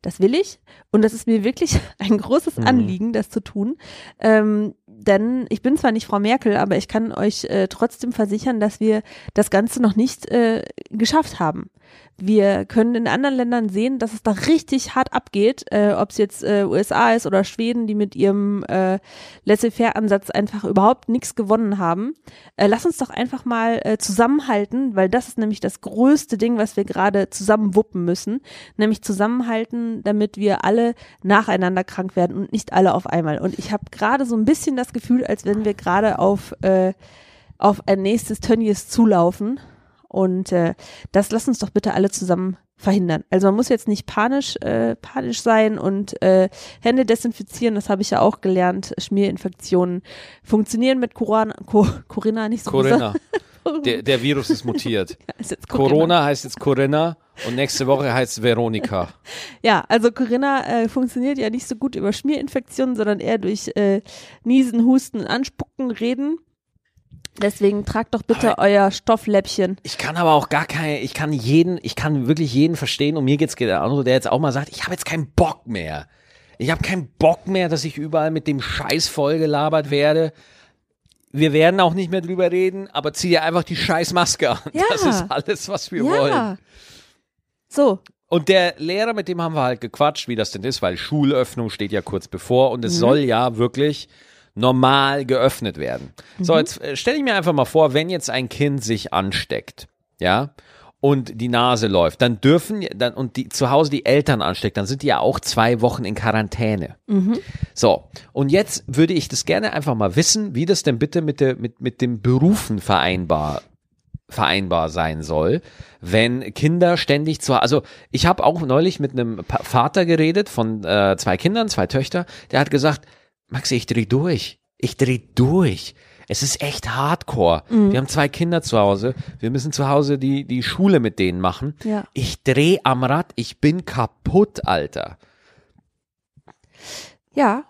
das will ich und das ist mir wirklich ein großes Mhm. Anliegen, das zu tun. Ähm, denn ich bin zwar nicht Frau Merkel, aber ich kann euch äh, trotzdem versichern, dass wir das Ganze noch nicht äh, geschafft haben. Wir können in anderen Ländern sehen, dass es da richtig hart abgeht, äh, ob es jetzt äh, USA ist oder Schweden, die mit ihrem äh, Laissez-faire-Ansatz einfach überhaupt nichts gewonnen haben. Äh, lass uns doch einfach mal äh, zusammenhalten, weil das ist nämlich das größte Ding, was wir gerade zusammen wuppen müssen, nämlich zusammenhalten, damit wir alle nacheinander krank werden und nicht alle auf einmal. Und ich habe gerade so ein bisschen das Gefühl, als wenn wir gerade auf äh, auf ein nächstes Tönnies zulaufen. Und äh, das lass uns doch bitte alle zusammen verhindern. Also man muss jetzt nicht panisch, äh, panisch sein und äh, Hände desinfizieren, das habe ich ja auch gelernt. Schmierinfektionen funktionieren mit Corona, Co Corinna nicht so Corinna. Der, der Virus ist mutiert. Ist Corinna. Corona heißt jetzt Corinna und nächste Woche heißt Veronika. Ja, also Corinna äh, funktioniert ja nicht so gut über Schmierinfektionen, sondern eher durch äh, Niesen, Husten, Anspucken, Reden. Deswegen tragt doch bitte euer Stoffläppchen. Ich kann aber auch gar keine, ich kann jeden, ich kann wirklich jeden verstehen und mir geht's genauso, der jetzt auch mal sagt, ich habe jetzt keinen Bock mehr. Ich habe keinen Bock mehr, dass ich überall mit dem Scheiß vollgelabert werde. Wir werden auch nicht mehr drüber reden, aber zieh dir einfach die Scheißmaske an. Ja. Das ist alles, was wir wollen. Ja. So, Und der Lehrer, mit dem haben wir halt gequatscht, wie das denn ist, weil Schulöffnung steht ja kurz bevor und es Mhm. soll ja wirklich normal geöffnet werden. So, Mhm. jetzt äh, stelle ich mir einfach mal vor, wenn jetzt ein Kind sich ansteckt, ja, und die Nase läuft, dann dürfen dann und die zu Hause die Eltern ansteckt, dann sind die ja auch zwei Wochen in Quarantäne. So, und jetzt würde ich das gerne einfach mal wissen, wie das denn bitte mit der mit mit dem Berufen vereinbar vereinbar sein soll, wenn Kinder ständig zu also ich habe auch neulich mit einem Vater geredet von äh, zwei Kindern, zwei Töchter, der hat gesagt, Maxi, ich dreh durch. Ich dreh durch. Es ist echt hardcore. Wir haben zwei Kinder zu Hause. Wir müssen zu Hause die, die Schule mit denen machen. Ja. Ich dreh am Rad. Ich bin kaputt, Alter. ja.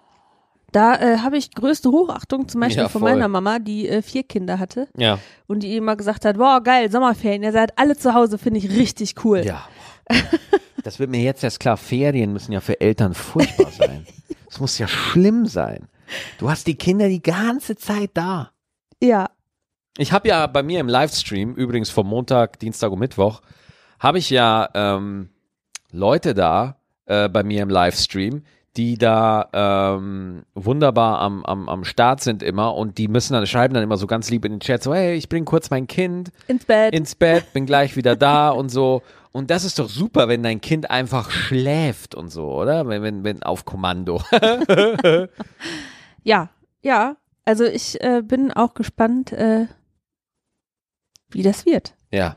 Da äh, habe ich größte Hochachtung zum Beispiel Ja, von meiner Mama, die äh, vier Kinder hatte Ja. und die immer gesagt hat, boah, geil, Sommerferien, ihr seid alle zu Hause, finde ich richtig cool. Ja. Das wird mir jetzt erst klar. Ferien müssen ja für Eltern furchtbar sein. Es muss ja schlimm sein. Du hast die Kinder die ganze Zeit da. ja. Ich habe ja bei mir im Livestream, übrigens vom Montag, Dienstag und Mittwoch, habe ich ja ähm, Leute da äh, bei mir im Livestream, die da ähm, wunderbar am, am, am Start sind immer und die müssen dann schreiben dann immer so ganz lieb in den Chat so, hey, ich bring kurz mein Kind ins Bett. ins Bett, bin gleich wieder da und so. Und das ist doch super, wenn dein Kind einfach schläft und so, oder? Wenn, wenn, wenn auf Kommando. ja, ja. Also ich äh, bin auch gespannt, äh, wie das wird. Ja.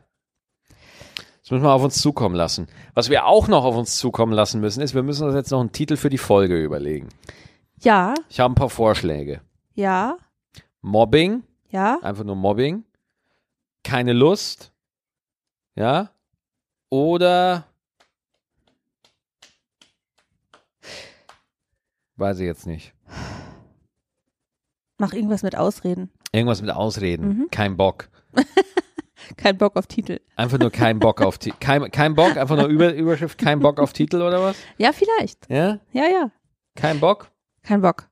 Das müssen wir auf uns zukommen lassen. Was wir auch noch auf uns zukommen lassen müssen, ist, wir müssen uns jetzt noch einen Titel für die Folge überlegen. Ja, Ich habe ein paar Vorschläge. ja, Mobbing, ja. einfach nur Mobbing. Keine Lust. Ja. Oder. Weiß ich jetzt nicht. Mach irgendwas mit Ausreden. Irgendwas mit Ausreden. Mhm. Kein Bock. Kein Bock auf Titel. Einfach nur kein Bock auf Titel. Kein, kein Bock, einfach nur Über Überschrift, kein Bock auf Titel oder was? Ja, vielleicht. Ja? Ja, ja. Kein Bock? Kein Bock.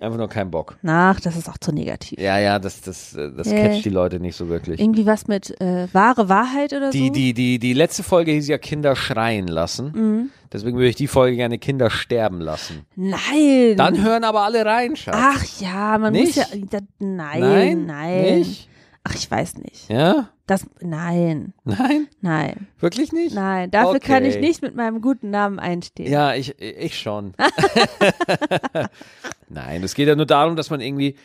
Einfach nur kein Bock. Ach, das ist auch zu negativ. Ja, ja, das, das, äh, das Äh. catcht die Leute nicht so wirklich. Irgendwie was mit äh, wahre Wahrheit oder Die, so? die, die, die letzte Folge hieß ja Kinder schreien lassen. Mhm. Deswegen würde ich die Folge gerne Kinder sterben lassen. Nein. Dann hören aber alle rein, Schatz. Ach ja, man Nicht? muss ja. Da, nein, nein, nein. Nicht? Ach, ich weiß nicht. Ja? Das, nein, Nein? nein, Wirklich nicht? nein. Dafür kann ich Okay. nicht mit meinem guten Namen einstehen. Ja, ich, ich schon. Nein, es geht ja nur darum, dass man irgendwie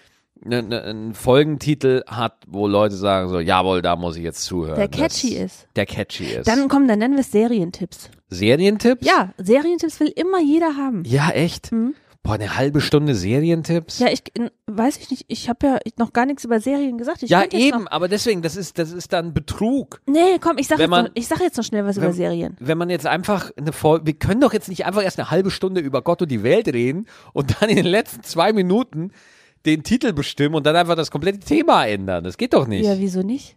ne, ne, einen Folgentitel hat, wo Leute sagen so, jawohl, da muss ich jetzt zuhören. Der catchy das, ist. Der catchy ist. Dann komm, dann nennen wir es Serientipps. Serientipps? Ja, Serientipps will immer jeder haben. Ja, echt? Mhm. Boah, eine halbe Stunde Serientipps? Ja, ich weiß ich nicht, ich habe ja noch gar nichts über Serien gesagt. Ich ja eben, aber deswegen, das ist, das ist dann Betrug. nee, komm, ich sag, Wenn jetzt man- noch, ich sag jetzt noch schnell was über wenn- Serien. Wenn man jetzt einfach eine Folge, wir können doch jetzt nicht einfach erst eine halbe Stunde über Gott und die Welt reden und dann in den letzten zwei Minuten den Titel bestimmen und dann einfach das komplette Thema ändern. Das geht doch nicht. Ja, wieso nicht?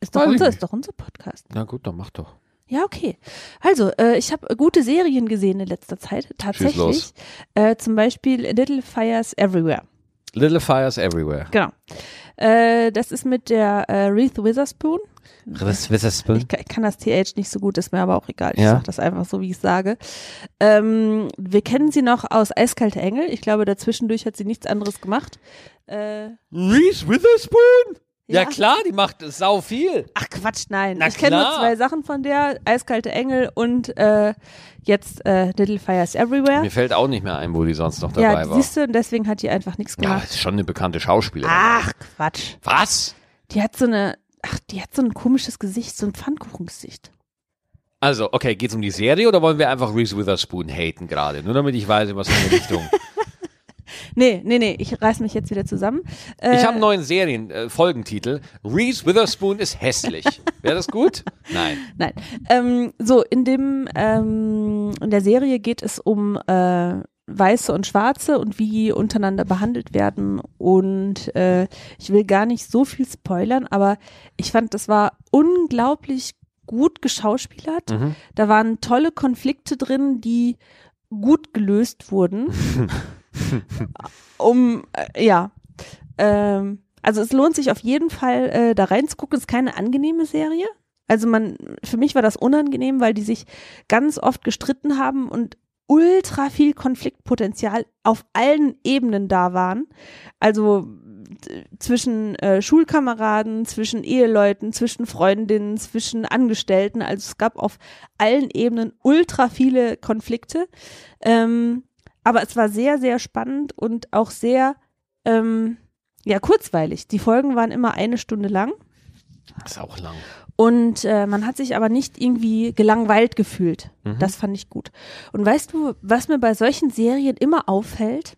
Ist doch, unser, nicht. ist doch unser Podcast. Na gut, dann mach doch. Ja, okay. Also, äh, ich habe gute Serien gesehen in letzter Zeit, tatsächlich. Äh, zum Beispiel Little Fires Everywhere. Little Fires Everywhere. Genau. Äh, das ist mit der äh, Reese Witherspoon. Ist das? Ich, ich kann das TH nicht so gut, ist mir aber auch egal. Ich Ja. sag das einfach so, wie ich sage. Ähm, wir kennen sie noch aus Eiskalte Engel. Ich glaube, dazwischendurch hat sie nichts anderes gemacht. Äh, Reese Witherspoon? Ja. Ja. klar, die macht sau viel. ach Quatsch, nein. Na ich kenne nur zwei Sachen von der. Eiskalte Engel und äh, jetzt äh, Little Fires Everywhere. Mir fällt auch nicht mehr ein, wo die sonst noch Ja, dabei war. siehst du, und deswegen hat die einfach nichts Ja, gemacht. ist schon eine bekannte Schauspielerin. Ach, Quatsch. Was? Die hat so eine, ach, die hat so ein komisches Gesicht, so ein Pfannkuchengesicht. Also, okay, geht's um die Serie oder wollen wir einfach Reese Witherspoon haten gerade? Nur damit ich weiß, in was für eine Richtung. Nee, nee, nee, ich reiß mich jetzt wieder zusammen. Äh, Ich habe einen neuen Serien, äh, Folgentitel. Reese Witherspoon ist hässlich. Wäre das gut? Nein. Nein. Ähm, so, in dem, ähm, in der Serie geht es um äh, Weiße und Schwarze und wie die untereinander behandelt werden. Und äh, ich will gar nicht so viel spoilern, aber ich fand, das war unglaublich gut geschauspielert. Mhm. Da waren tolle Konflikte drin, die gut gelöst wurden. um, äh, ja. Ähm, also es lohnt sich auf jeden Fall, äh, da reinzugucken. Es ist keine angenehme Serie. Also man, für mich war das unangenehm, weil die sich ganz oft gestritten haben und ultra viel Konfliktpotenzial auf allen Ebenen da waren. Also zwischen äh, Schulkameraden, zwischen Eheleuten, zwischen Freundinnen, zwischen Angestellten. Also es gab auf allen Ebenen ultra viele Konflikte. Ähm, aber es war sehr, sehr spannend und auch sehr, ähm, ja, kurzweilig. Die Folgen waren immer eine Stunde lang. Das ist auch lang. Und äh, man hat sich aber nicht irgendwie gelangweilt gefühlt. Mhm. Das fand ich gut. Und weißt du, was mir bei solchen Serien immer auffällt?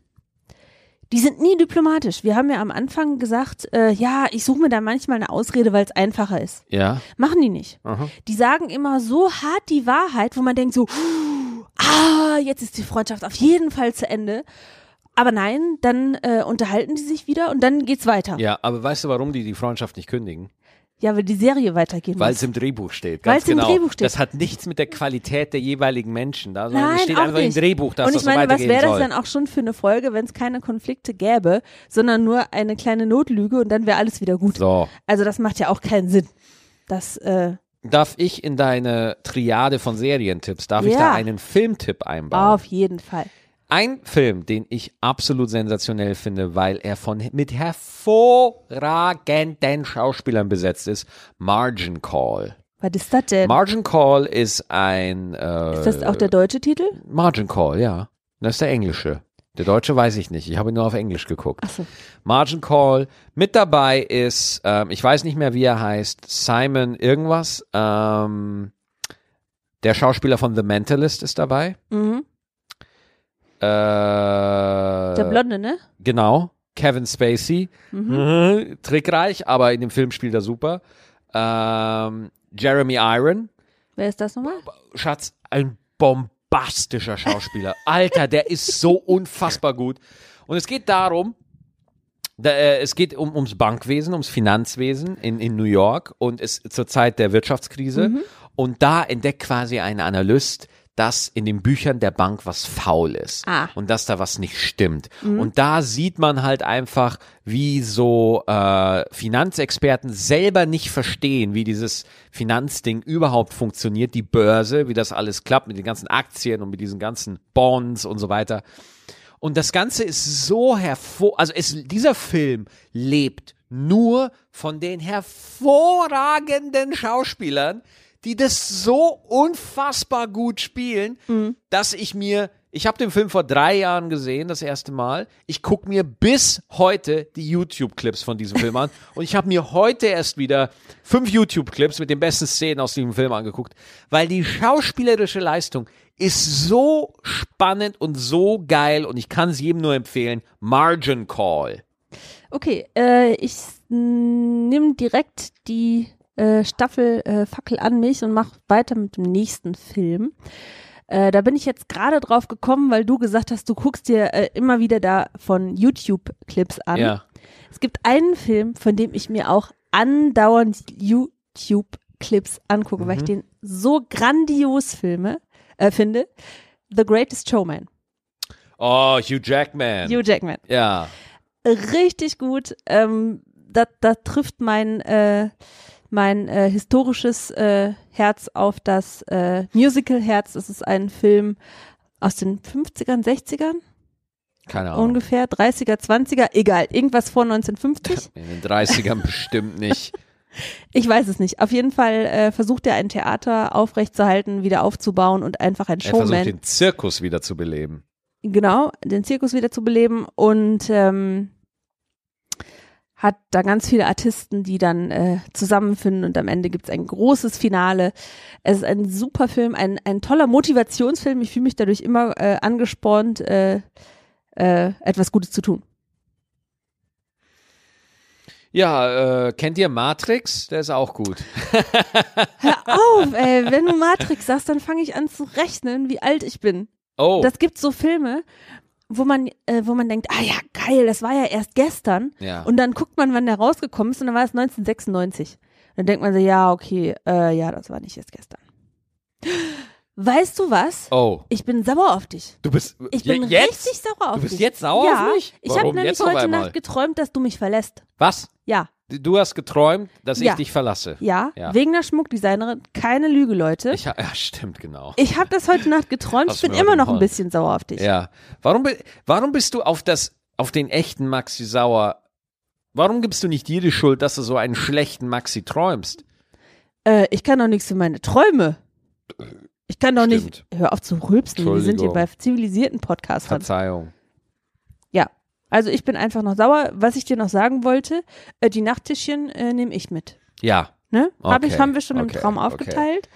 Die sind nie diplomatisch. Wir haben ja am Anfang gesagt, äh, ja, ich suche mir da manchmal eine Ausrede, weil es einfacher ist. Ja. Machen die nicht. Aha. Die sagen immer so hart die Wahrheit, wo man denkt so, ah, jetzt ist die Freundschaft auf jeden Fall zu Ende. Aber nein, dann äh, unterhalten die sich wieder und dann geht's weiter. Ja, Ja, aber weißt du, warum die die Freundschaft nicht kündigen? weil die Serie weitergehen Weil es im Drehbuch steht. Weil es im genau. Drehbuch steht. Das hat nichts mit der Qualität der jeweiligen Menschen da, sondern es Nein, steht auch einfach nicht. im Drehbuch, dass Und das ich meine, so was wäre das dann auch schon für eine Folge, wenn es keine Konflikte gäbe, sondern nur eine kleine Notlüge und dann wäre alles wieder gut. So. Also das macht ja auch keinen Sinn. Das, äh, Darf ich in deine Triade von Serientipps, darf ich Ja. da einen Filmtipp einbauen? auf jeden Fall. Ein Film, den ich absolut sensationell finde, weil er von mit hervorragenden Schauspielern besetzt ist, Margin Call. Was ist das denn? Margin Call ist ein äh, ist das auch der deutsche Titel? Margin Call, ja. Das ist der englische. Der deutsche weiß ich nicht. Ich habe ihn nur auf Englisch geguckt. Achso. Margin Call. Mit dabei ist, ähm, ich weiß nicht mehr, wie er heißt, Simon irgendwas. Ähm, der Schauspieler von The Mentalist ist dabei. Mhm. Äh, Der Blonde, ne? Genau. Kevin Spacey. Mhm. Trickreich, aber in dem Film spielt er super. Ähm, Jeremy Iron. Wer ist das nochmal? Schatz, ein bombastischer Schauspieler. Alter, der ist so unfassbar gut. Und es geht darum, da, äh, es geht um, ums Bankwesen, ums Finanzwesen in, in New York und es zur Zeit der Wirtschaftskrise. Und da entdeckt quasi ein Analyst, dass in den Büchern der Bank was faul ist Ah. und dass da was nicht stimmt. Und da sieht man halt einfach, wie so äh, Finanzexperten selber nicht verstehen, wie dieses Finanzding überhaupt funktioniert, die Börse, wie das alles klappt mit den ganzen Aktien und mit diesen ganzen Bonds und so weiter. Und das Ganze ist so hervor, also es, dieser Film lebt nur von den hervorragenden Schauspielern, die das so unfassbar gut spielen, dass ich mir ich habe den Film vor drei Jahren gesehen, das erste Mal. Ich gucke mir bis heute die YouTube-Clips von diesem Film an. Und ich habe mir heute erst wieder fünf YouTube-Clips mit den besten Szenen aus diesem Film angeguckt, weil die schauspielerische Leistung ist so spannend und so geil und ich kann es jedem nur empfehlen. Margin Call. Okay, äh, ich nehme direkt die äh, Staffel äh, Fackel an mich und mache weiter mit dem nächsten Film. Äh, da bin ich jetzt gerade drauf gekommen, weil du gesagt hast, du guckst dir äh, immer wieder da von YouTube-Clips an. Ja. Es gibt einen Film, von dem ich mir auch andauernd YouTube-Clips angucke, weil ich den so grandios filme, äh, finde. The Greatest Showman. Oh, Hugh Jackman. Hugh Jackman. ja. Richtig gut. Ähm, da, da trifft mein, äh, mein äh, historisches äh, Herz auf das äh, Musical-Herz. Das ist ein Film aus den 50ern, 60ern Keine Ahnung. ungefähr, 30er, 20er, egal, irgendwas vor 1950. In den 30ern bestimmt nicht. Ich weiß es nicht. Auf jeden Fall äh, versucht er ein Theater aufrechtzuerhalten, wieder aufzubauen und einfach ein Er versucht Showman, den Zirkus wieder zu beleben. genau, den Zirkus wieder zu beleben und ähm, hat da ganz viele Artisten, die dann äh, zusammenfinden und am Ende gibt's ein großes Finale. Es ist ein super Film, ein, ein toller Motivationsfilm. Ich fühle mich dadurch immer äh, angespornt, äh, äh, etwas Gutes zu tun. Ja, äh, kennt ihr Matrix? Der ist auch gut. Hör auf, ey, wenn du Matrix sagst, dann fange ich an zu rechnen, wie alt ich bin. Oh, Das gibt so Filme, wo man, äh, wo man denkt, ah ja, geil, das war ja erst gestern. ja. Und dann guckt man, wann der rausgekommen ist und dann war es 1996. Dann denkt man so, ja, okay, äh, ja, das war nicht erst gestern. Weißt du was? oh, Ich bin sauer auf dich. du bist Ich je- bin jetzt? richtig sauer auf Du bist dich. jetzt sauer ja, auf mich? Ich habe nämlich heute? Nacht geträumt, dass du mich verlässt. Was? Ja, Du hast geträumt, dass Ja. ich dich verlasse. ja, Ja. wegen der Schmuckdesignerin. Keine Lüge, Leute. Ich, ja, stimmt, genau. Ich habe das heute Nacht geträumt. Ich bin immer noch ein bisschen sauer auf dich. Ja. Warum, warum bist du auf das, auf den echten Maxi sauer? Warum gibst du nicht dir die Schuld, dass du so einen schlechten Maxi träumst? Äh, ich kann doch nichts für meine Träume. Ich kann doch nicht. Stimmt. Hör auf zu rülpsen. Wir sind hier bei zivilisierten Podcasts. Verzeihung. Also ich bin einfach noch sauer. Was ich dir noch sagen wollte, äh, die Nachttischchen äh, nehme ich mit. Ja. Ne? Hab ich, Okay, haben wir schon im okay, Traum okay. aufgeteilt.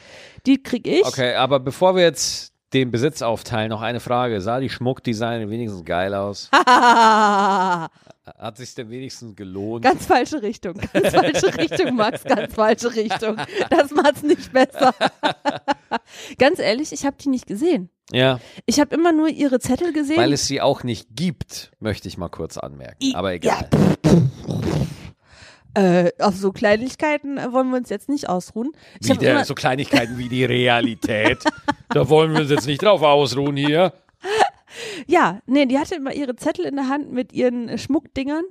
Die krieg ich. Okay, aber bevor wir jetzt den Besitz aufteilen, noch eine Frage. Sah die Schmuckdesign wenigstens geil aus? Hat sich denn wenigstens gelohnt? Ganz falsche Richtung. Ganz falsche Richtung, Max. Ganz falsche Richtung. Das macht's nicht besser. Ganz ehrlich, ich habe die nicht gesehen. ja, Ich habe immer nur ihre Zettel gesehen. weil es sie auch nicht gibt, möchte ich mal kurz anmerken. I- Aber egal. äh, auf so Kleinigkeiten äh, wollen wir uns jetzt nicht ausruhen. Ich Wieder immer, so Kleinigkeiten wie die Realität. da wollen wir uns jetzt nicht drauf ausruhen hier. ja, nee, die hatte immer ihre Zettel in der Hand mit ihren Schmuckdingern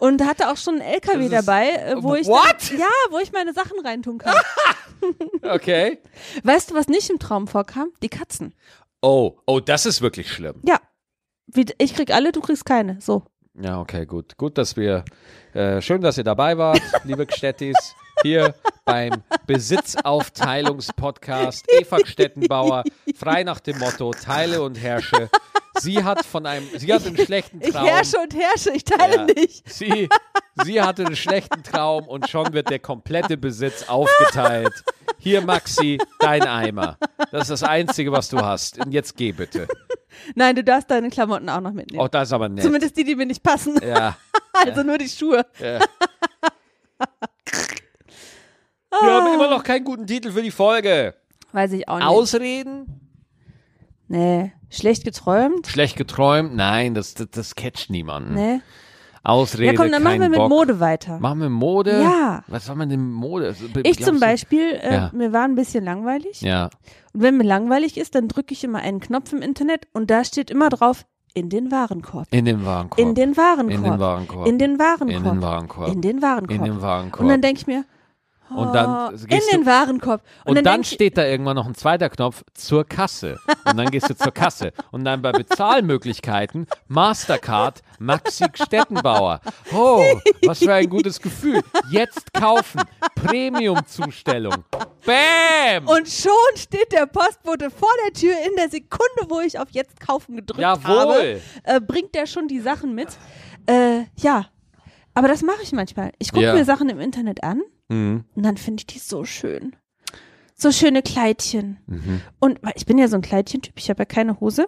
und hatte auch schon einen LKW dabei, äh, wo ich? Dann, ja, wo ich meine Sachen reintun kann. Okay. weißt du, was nicht im Traum vorkam? Die Katzen. Oh, oh, das ist wirklich schlimm. Ja. Ich krieg alle, du kriegst keine. So. Ja, okay, gut. Gut, dass wir, äh, schön, dass ihr dabei wart, liebe Gstettis, hier beim Besitzaufteilungspodcast Eva Stettenbauer, frei nach dem Motto, teile und herrsche. Sie hat von einem, sie hat einen schlechten Ich Traum. herrsche und herrsche, ich teile Ja. nicht. Sie, sie hatte einen schlechten Traum und schon wird der komplette Besitz aufgeteilt. Hier, Maxi, dein Eimer. Das ist das Einzige, was du hast. Und jetzt geh bitte. Nein, du darfst deine Klamotten auch noch mitnehmen. Oh, das ist aber nett. Zumindest die, die mir nicht passen. Ja. Also nur die Schuhe. ja. Wir haben immer noch keinen guten Titel für die Folge. Weiß ich auch nicht. Ausreden? Nee. Schlecht geträumt? Schlecht geträumt? Nein, das, das, das catcht niemanden. Nee. Ausrede, Ja, komm, dann machen wir mit Bock. Mode weiter. Machen wir Mode? Ja. Was soll man denn Mode? Also, Ich zum Beispiel, äh, Ja. mir war ein bisschen langweilig. Ja. Und wenn mir langweilig ist, dann drücke ich immer einen Knopf im Internet und da steht immer drauf, in den Warenkorb. In den Warenkorb. In den Warenkorb. In den Warenkorb. In den Warenkorb. In den Warenkorb. In den Warenkorb. In den Warenkorb. Und dann denke ich mir, Und dann Oh, in du, den Warenkorb. und, dann, denk ich- steht da irgendwann noch ein zweiter Knopf zur Kasse. Und dann gehst du zur Kasse. Und dann bei Bezahlmöglichkeiten Mastercard Maxi Stettenbauer. Oh, was für ein gutes Gefühl. Jetzt kaufen. Premium-Zustellung. Bam! Und schon steht der Postbote vor der Tür in der Sekunde, wo ich auf Jetzt kaufen gedrückt habe. Jawohl. Äh, bringt der schon die Sachen mit. Äh, ja, aber das mache ich manchmal. Ich gucke Ja. mir Sachen im Internet an Mhm. und dann finde ich die so schön. So schöne Kleidchen. Mhm. Und weil ich bin ja so ein Kleidchentyp, ich habe ja keine Hose.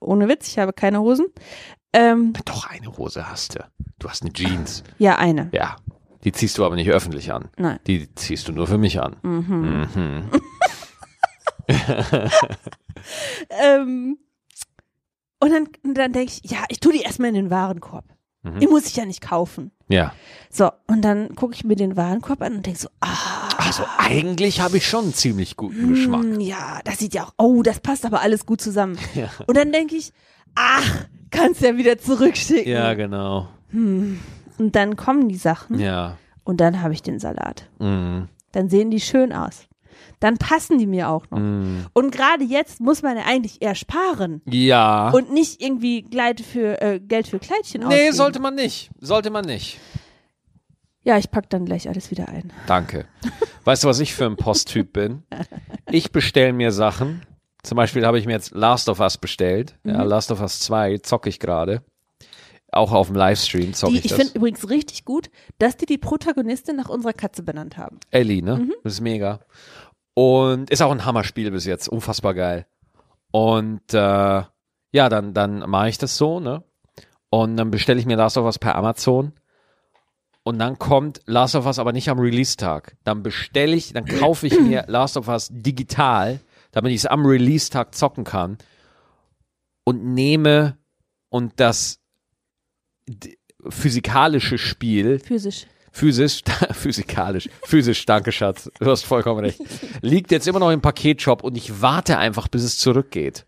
Ohne Witz, ich habe keine Hosen. Ähm, Doch, eine Hose hast du. Du hast eine Jeans. ja, eine. Ja. Die ziehst du aber nicht öffentlich an. Nein. Die ziehst du nur für mich an. Mhm. Ähm, und dann, dann denke ich, ja, ich tue die erstmal in den Warenkorb. Mhm. Die muss ich ja nicht kaufen. Ja. So, und dann gucke ich mir den Warenkorb an und denke so, ah, Also eigentlich habe ich schon einen ziemlich guten Geschmack. mm, ja, das sieht ja auch, oh, das passt aber alles gut zusammen. Ja. Und dann denke ich, ach, kannst ja wieder zurückschicken. Ja, genau. Und dann kommen die Sachen Ja. und dann habe ich den Salat. Mhm. Dann sehen die schön aus. Dann passen die mir auch noch. Mhm. Und gerade jetzt muss man ja eigentlich eher sparen Ja. und nicht irgendwie Gleit für, äh, Geld für Kleidchen nee, ausgeben. sollte man nicht. Sollte man nicht. Ja, ich pack dann gleich alles wieder ein. Danke. Weißt du, was ich für ein Posttyp bin? Ich bestelle mir Sachen. Zum Beispiel habe ich mir jetzt Last of Us bestellt. Ja, Last of Us 2 zocke ich gerade. Auch auf dem Livestream zocke Die, ich ich das. finde übrigens richtig gut, dass die die Protagonistin nach unserer Katze benannt haben. Ellie, ne? Mhm. Das ist mega. Und ist auch ein Hammerspiel bis jetzt. Unfassbar geil. Und äh, ja, dann, dann mache ich das so, ne? Und dann bestelle ich mir Last of Us per Amazon. Und dann kommt Last of Us aber nicht am Release-Tag. Dann bestelle ich, dann kaufe ich mir Last of Us digital, damit ich es am Release-Tag zocken kann. Und nehme und das physikalische Spiel Physisch. Physisch, physikalisch, physisch, danke Schatz, du hast vollkommen recht, liegt jetzt immer noch im Paketshop und ich warte einfach, bis es zurückgeht.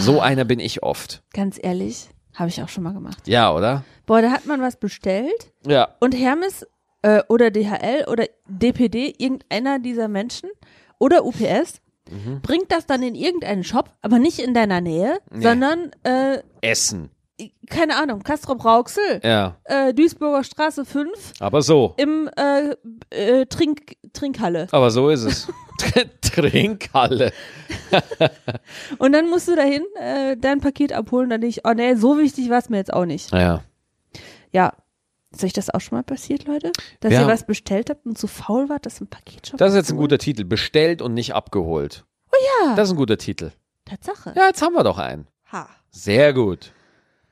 So einer bin ich oft. Ganz ehrlich, habe ich auch schon mal gemacht. Ja, oder? Boah, da hat man was bestellt Ja. und Hermes äh, oder DHL oder DPD, irgendeiner dieser Menschen oder UPS Mhm. bringt das dann in irgendeinen Shop, aber nicht in deiner Nähe, Nee. sondern, äh, Essen. Keine Ahnung, Castrop Rauxel, Ja. äh, Duisburger Straße 5 Aber so. im äh, äh, Trink, Trinkhalle. Aber so ist es. Trinkhalle. Und dann musst du dahin äh, dein Paket abholen. Dann denke ich, oh nee, so wichtig war es mir jetzt auch nicht. Ja. Ja. Ist euch das auch schon mal passiert, Leute? Dass Ja. ihr was bestellt habt und zu faul wart, das im Paketshop Das ist jetzt ein guter Titel. Bestellt und nicht abgeholt. Oh ja. Das ist ein guter Titel. Tatsache. Ja, jetzt haben wir doch einen. Ha. Sehr gut.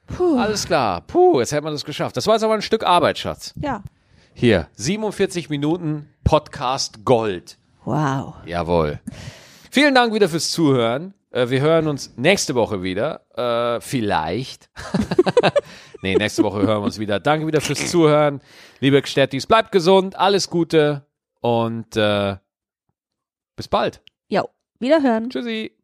Puh. Alles klar. Puh, jetzt hätten wir das geschafft. Das war jetzt aber ein Stück Arbeit, Schatz. Ja. Hier, 47 Minuten Podcast Gold. Wow. Jawohl. Vielen Dank wieder fürs Zuhören. Äh, wir hören uns nächste Woche wieder. Äh, vielleicht. nee, nächste Woche hören wir uns wieder. Danke wieder fürs Zuhören. Liebe Gstettis, bleibt gesund, alles Gute und äh, bis bald. Ja. Wiederhören. Tschüssi.